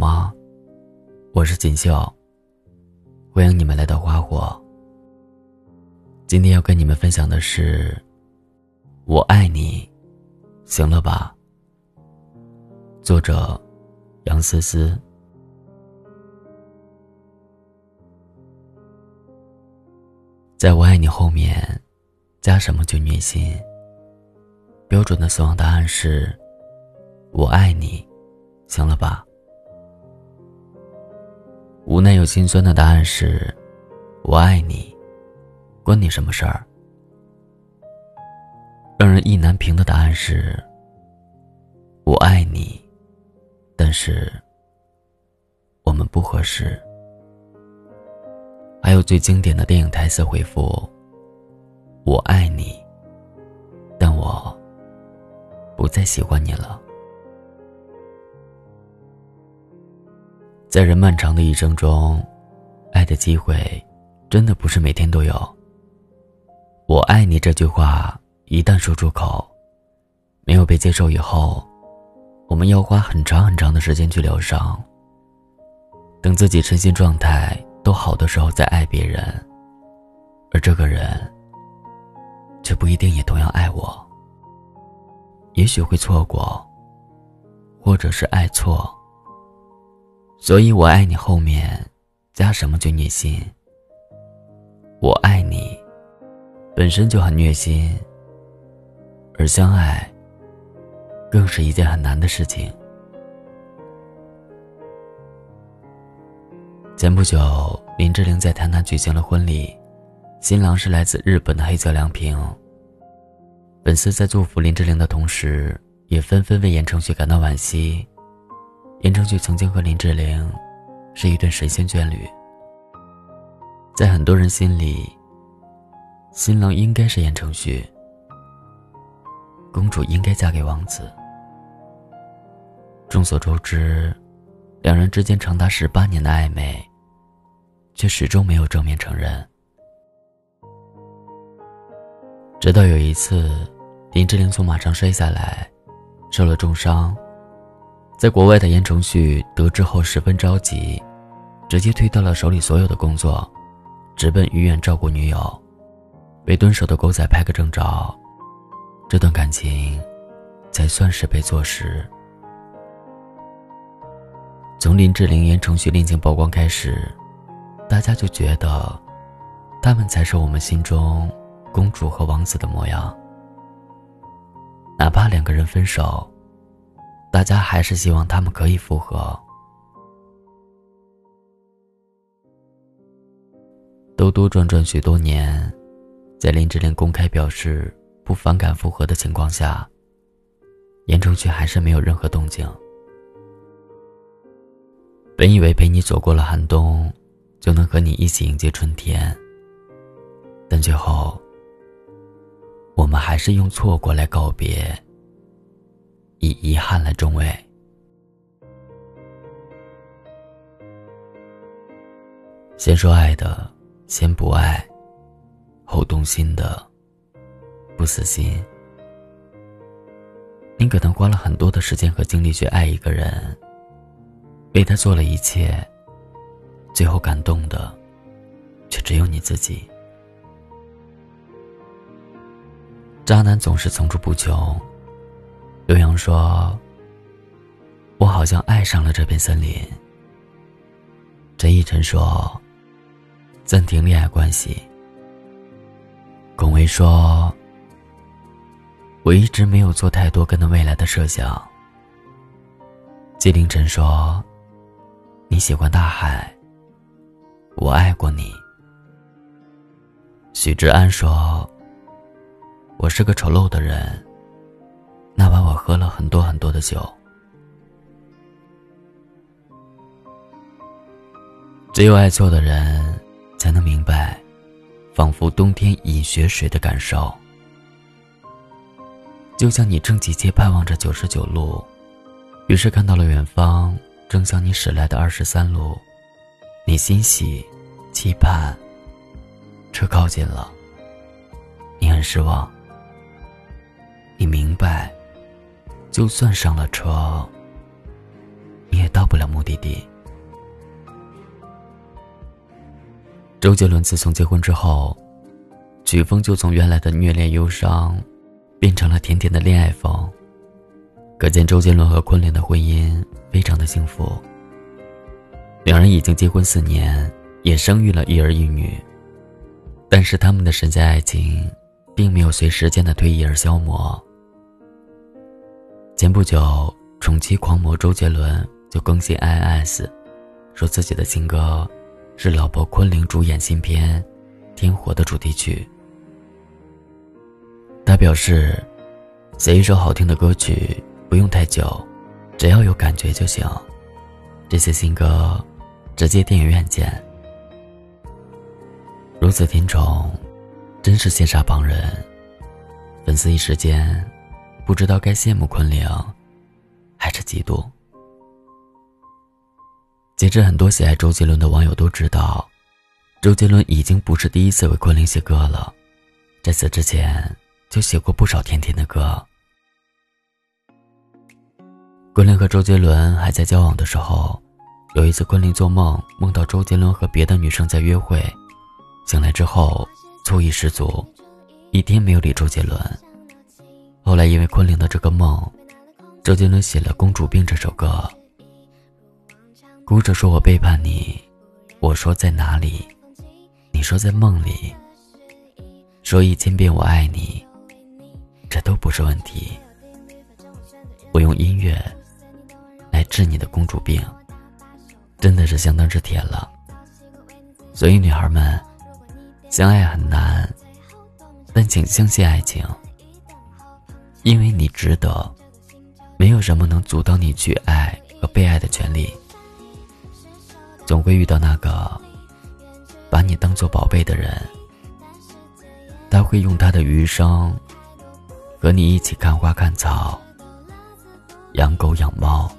吗？我是锦绣，欢迎你们来到花火。今天要跟你们分享的是，我爱你，行了吧？作者杨思思。在我爱你后面，加什么就虐心。标准的死亡答案是：我爱你，行了吧？无奈又心酸的答案是：我爱你，关你什么事儿？让人意难平的答案是：我爱你，但是我们不合适。还有最经典的电影台词回复：“我爱你，但我不再喜欢你了。”在人漫长的一生中，爱的机会真的不是每天都有。我爱你这句话一旦说出口，没有被接受以后，我们要花很长很长的时间去疗伤。等自己身心状态。都好的时候再爱别人，而这个人却不一定也同样爱我。也许会错过，或者是爱错。所以我爱你后面加什么就虐心。我爱你本身就很虐心，而相爱更是一件很难的事情。前不久，林志玲在台南举行了婚礼，新郎是来自日本的黑泽良平。粉丝在祝福林志玲的同时，也纷纷为言承旭感到惋惜。言承旭曾经和林志玲是一对神仙眷侣，在很多人心里，新郎应该是言承旭，公主应该嫁给王子。众所周知，两人之间长达十八年的暧昧。却始终没有正面承认。直到有一次，林志玲从马上摔下来，受了重伤。在国外的言承旭得知后十分着急，直接推掉了手里所有的工作，直奔医院照顾女友，为蹲守的狗仔拍个正着。这段感情才算是被坐实。从林志玲、言承旭恋情曝光开始。大家就觉得，他们才是我们心中公主和王子的模样。哪怕两个人分手，大家还是希望他们可以复合。兜兜转转许多年，在林志玲公开表示不反感复合的情况下，言承旭还是没有任何动静。本以为陪你走过了寒冬。就能和你一起迎接春天。但最后，我们还是用错过来告别，以遗憾来终尾。先说爱的，先不爱；后动心的，不死心。你可能花了很多的时间和精力去爱一个人，为他做了一切。最后感动的，却只有你自己。渣男总是层出不穷。刘洋说：“我好像爱上了这片森林。”陈奕晨说：“暂停恋爱关系。”龚维说：“我一直没有做太多跟他未来的设想。”纪凌尘说：“你喜欢大海。”我爱过你。许志安说：“我是个丑陋的人。”那晚我喝了很多很多的酒。只有爱错的人，才能明白，仿佛冬天饮雪水的感受。就像你正急切盼望着九十九路，于是看到了远方正向你驶来的二十三路。你欣喜，期盼。车靠近了，你很失望。你明白，就算上了车，你也到不了目的地。周杰伦自从结婚之后，曲风就从原来的虐恋忧伤，变成了甜甜的恋爱风。可见周杰伦和昆凌的婚姻非常的幸福。两人已经结婚四年，也生育了一儿一女。但是他们的神仙爱情，并没有随时间的推移而消磨。前不久，宠妻狂魔周杰伦就更新 INS，说自己的新歌是老婆昆凌主演新片《天火》的主题曲。他表示，写一首好听的歌曲不用太久，只要有感觉就行。这些新歌，直接电影院见。如此甜宠，真是羡煞旁人。粉丝一时间。不知道该羡慕昆凌，还是嫉妒。截至很多喜爱周杰伦的网友都知道，周杰伦已经不是第一次为昆凌写歌了，在此之前就写过不少甜甜的歌。昆凌和周杰伦还在交往的时候，有一次昆凌做梦梦到周杰伦和别的女生在约会，醒来之后醋意十足，一天没有理周杰伦。后来因为昆凌的这个梦，周杰伦写了《公主病》这首歌。哭着说我背叛你，我说在哪里？你说在梦里。说一千遍我爱你，这都不是问题。我用音乐来治你的公主病，真的是相当之甜了。所以女孩们，相爱很难，但请相信爱情。因为你值得，没有什么能阻挡你去爱和被爱的权利。总会遇到那个把你当做宝贝的人，他会用他的余生和你一起看花看草，养狗养猫。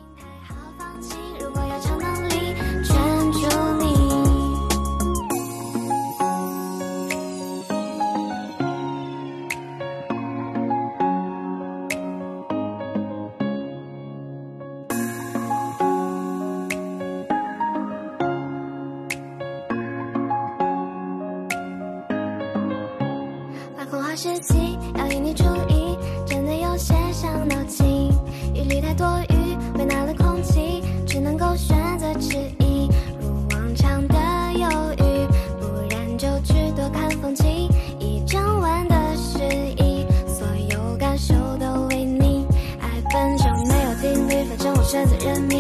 时机要引你注意，真的有些伤脑筋。雨里太多雨，为难了空气，只能够选择迟疑。如往常的犹豫，不然就去多看风景。一整晚的失意，所有感受都为你。爱本就没有定律，反正我选择认命。